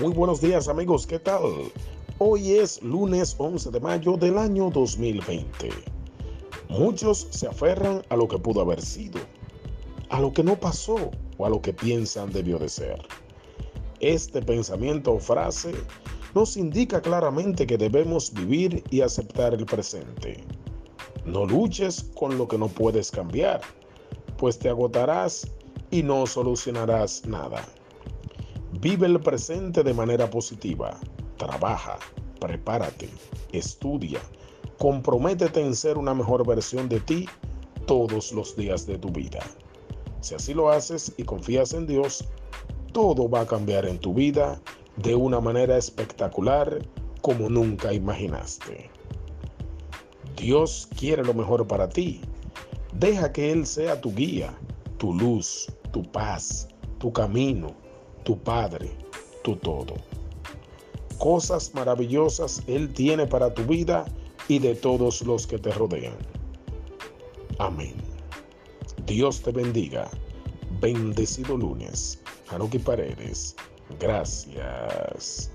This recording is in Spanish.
Muy buenos días amigos, ¿qué tal? Hoy es lunes 11 de mayo del año 2020. Muchos se aferran a lo que pudo haber sido, a lo que no pasó o a lo que piensan debió de ser. Este pensamiento o frase nos indica claramente que debemos vivir y aceptar el presente. No luches con lo que no puedes cambiar, pues te agotarás y no solucionarás nada. Vive el presente de manera positiva. Trabaja, prepárate, estudia, comprométete en ser una mejor versión de ti todos los días de tu vida. Si así lo haces y confías en Dios, todo va a cambiar en tu vida de una manera espectacular como nunca imaginaste. Dios quiere lo mejor para ti. Deja que Él sea tu guía, tu luz, tu paz, tu camino tu Padre, tu todo. Cosas maravillosas Él tiene para tu vida y de todos los que te rodean. Amén. Dios te bendiga. Bendecido lunes. Hanuki Paredes. Gracias.